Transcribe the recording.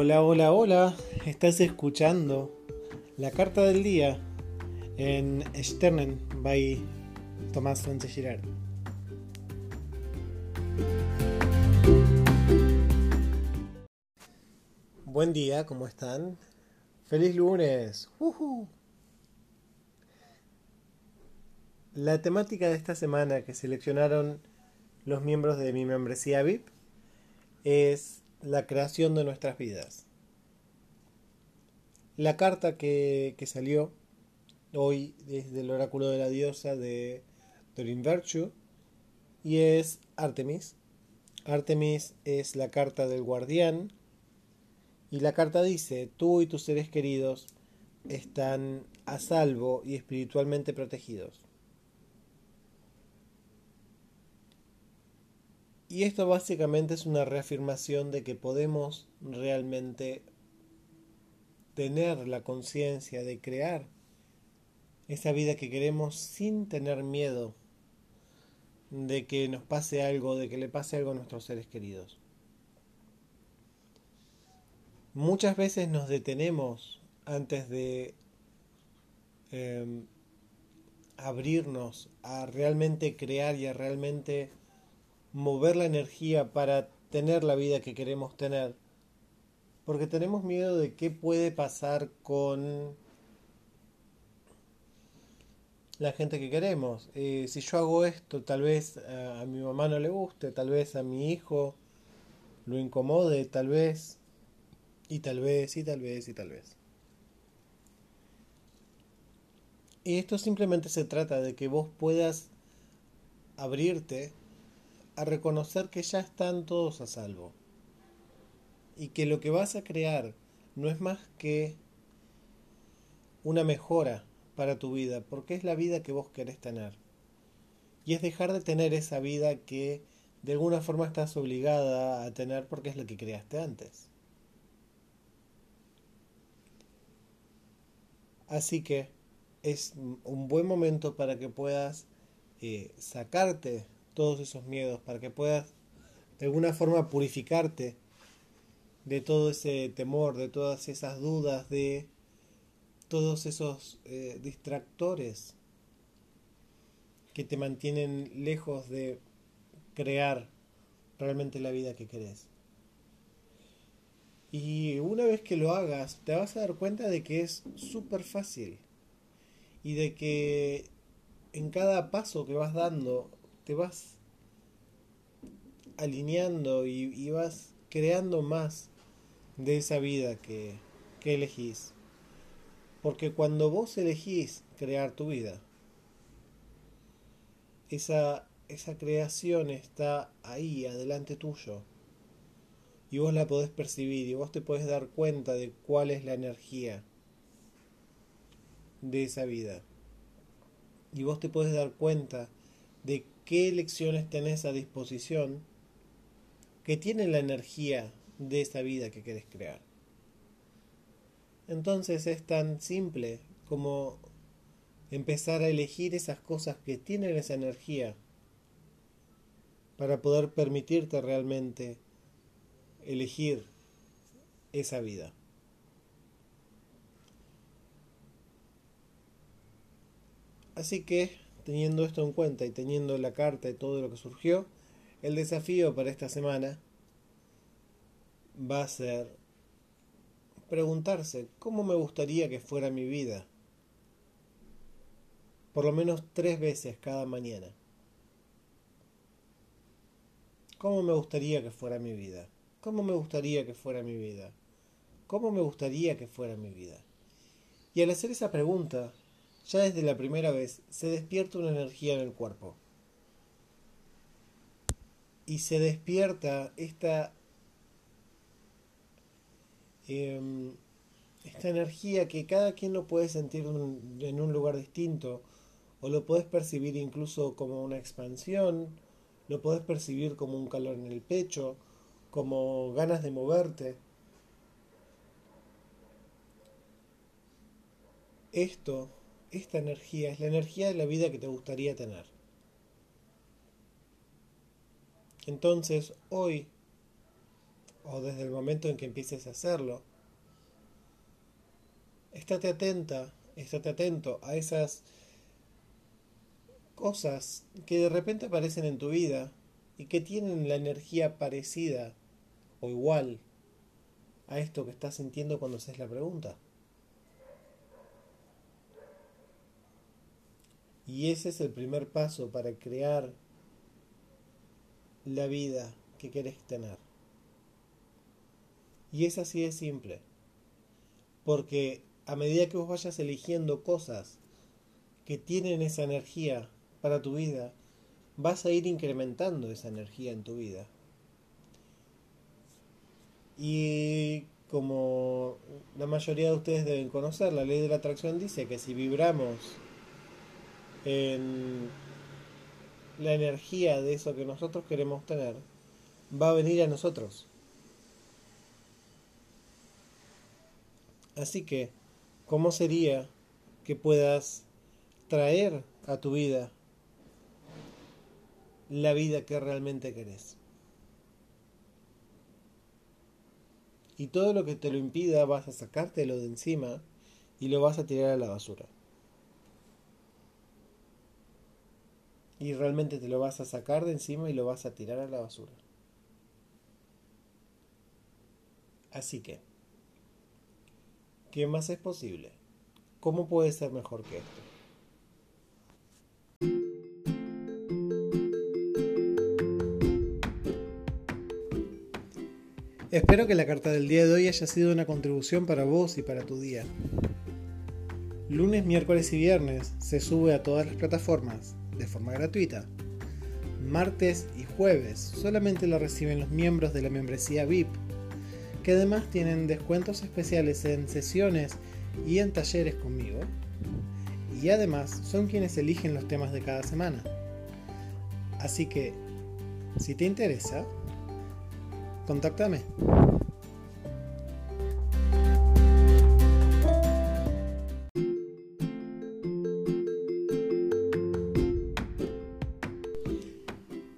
Hola, hola, hola. Estás escuchando la carta del día en Sternen by Tomás Sánchez Girard. Buen día, ¿cómo están? ¡Feliz lunes! La temática de esta semana que seleccionaron los miembros de mi membresía VIP es la creación de nuestras vidas. La carta que, salió hoy desde el oráculo de la diosa de Dorin Virtue y es Artemis. Artemis es la carta del guardián y la carta dice, tú y tus seres queridos están a salvo y espiritualmente protegidos. Y esto básicamente es una reafirmación de que podemos realmente tener la conciencia de crear esa vida que queremos sin tener miedo de que nos pase algo, de que le pase algo a nuestros seres queridos. Muchas veces nos detenemos antes de em, abrirnos a realmente crear y a realmente mover la energía para tener la vida que queremos tener. Porque tenemos miedo de qué puede pasar con la gente que queremos. Eh, si yo hago esto, tal vez a, a mi mamá no le guste, tal vez a mi hijo lo incomode, tal vez, y tal vez, y tal vez, y tal vez. Y esto simplemente se trata de que vos puedas abrirte a reconocer que ya están todos a salvo y que lo que vas a crear no es más que una mejora para tu vida, porque es la vida que vos querés tener. Y es dejar de tener esa vida que de alguna forma estás obligada a tener porque es la que creaste antes. Así que es un buen momento para que puedas eh, sacarte todos esos miedos, para que puedas de alguna forma purificarte de todo ese temor, de todas esas dudas, de todos esos eh, distractores que te mantienen lejos de crear realmente la vida que querés. Y una vez que lo hagas, te vas a dar cuenta de que es súper fácil y de que en cada paso que vas dando te vas alineando y, vas creando más de esa vida que, que elegís. Porque cuando vos elegís crear tu vida, esa, esa creación está ahí, adelante tuyo. Y vos la podés percibir y vos te podés dar cuenta de cuál es la energía de esa vida. Y vos te podés dar cuenta de qué lecciones tenés a disposición que tienen la energía de esa vida que querés crear. Entonces es tan simple como empezar a elegir esas cosas que tienen esa energía para poder permitirte realmente elegir esa vida. Así que, teniendo esto en cuenta y teniendo la carta y todo lo que surgió, el desafío para esta semana va a ser preguntarse cómo me gustaría que fuera mi vida. Por lo menos tres veces cada mañana. ¿Cómo me gustaría que fuera mi vida? ¿Cómo me gustaría que fuera mi vida? ¿Cómo me gustaría que fuera mi vida? Y al hacer esa pregunta, ya desde la primera vez se despierta una energía en el cuerpo y se despierta esta, em, esta energía que cada quien lo puede sentir en un lugar distinto o lo puedes percibir incluso como una expansión, lo puedes percibir como un calor en el pecho, como ganas de moverte. Esto, esta energía, es la energía de la vida que te gustaría tener. Entonces, hoy, o desde el momento en que empieces a hacerlo, estate atenta, estate atento a esas cosas que de repente aparecen en tu vida y que tienen la energía parecida o igual a esto que estás sintiendo cuando haces la pregunta. Y ese es el primer paso para crear la vida que querés tener. Y es así de simple. Porque a medida que vos vayas eligiendo cosas que tienen esa energía para tu vida, vas a ir incrementando esa energía en tu vida. Y como la mayoría de ustedes deben conocer, la ley de la atracción dice que si vibramos en la energía de eso que nosotros queremos tener, va a venir a nosotros. Así que, ¿cómo sería que puedas traer a tu vida la vida que realmente querés? Y todo lo que te lo impida vas a sacártelo de encima y lo vas a tirar a la basura. Y realmente te lo vas a sacar de encima y lo vas a tirar a la basura. Así que, ¿qué más es posible? ¿Cómo puede ser mejor que esto? Espero que la carta del día de hoy haya sido una contribución para vos y para tu día. Lunes, miércoles y viernes se sube a todas las plataformas de forma gratuita. Martes y jueves solamente lo reciben los miembros de la membresía VIP, que además tienen descuentos especiales en sesiones y en talleres conmigo. Y además son quienes eligen los temas de cada semana. Así que, si te interesa, contáctame.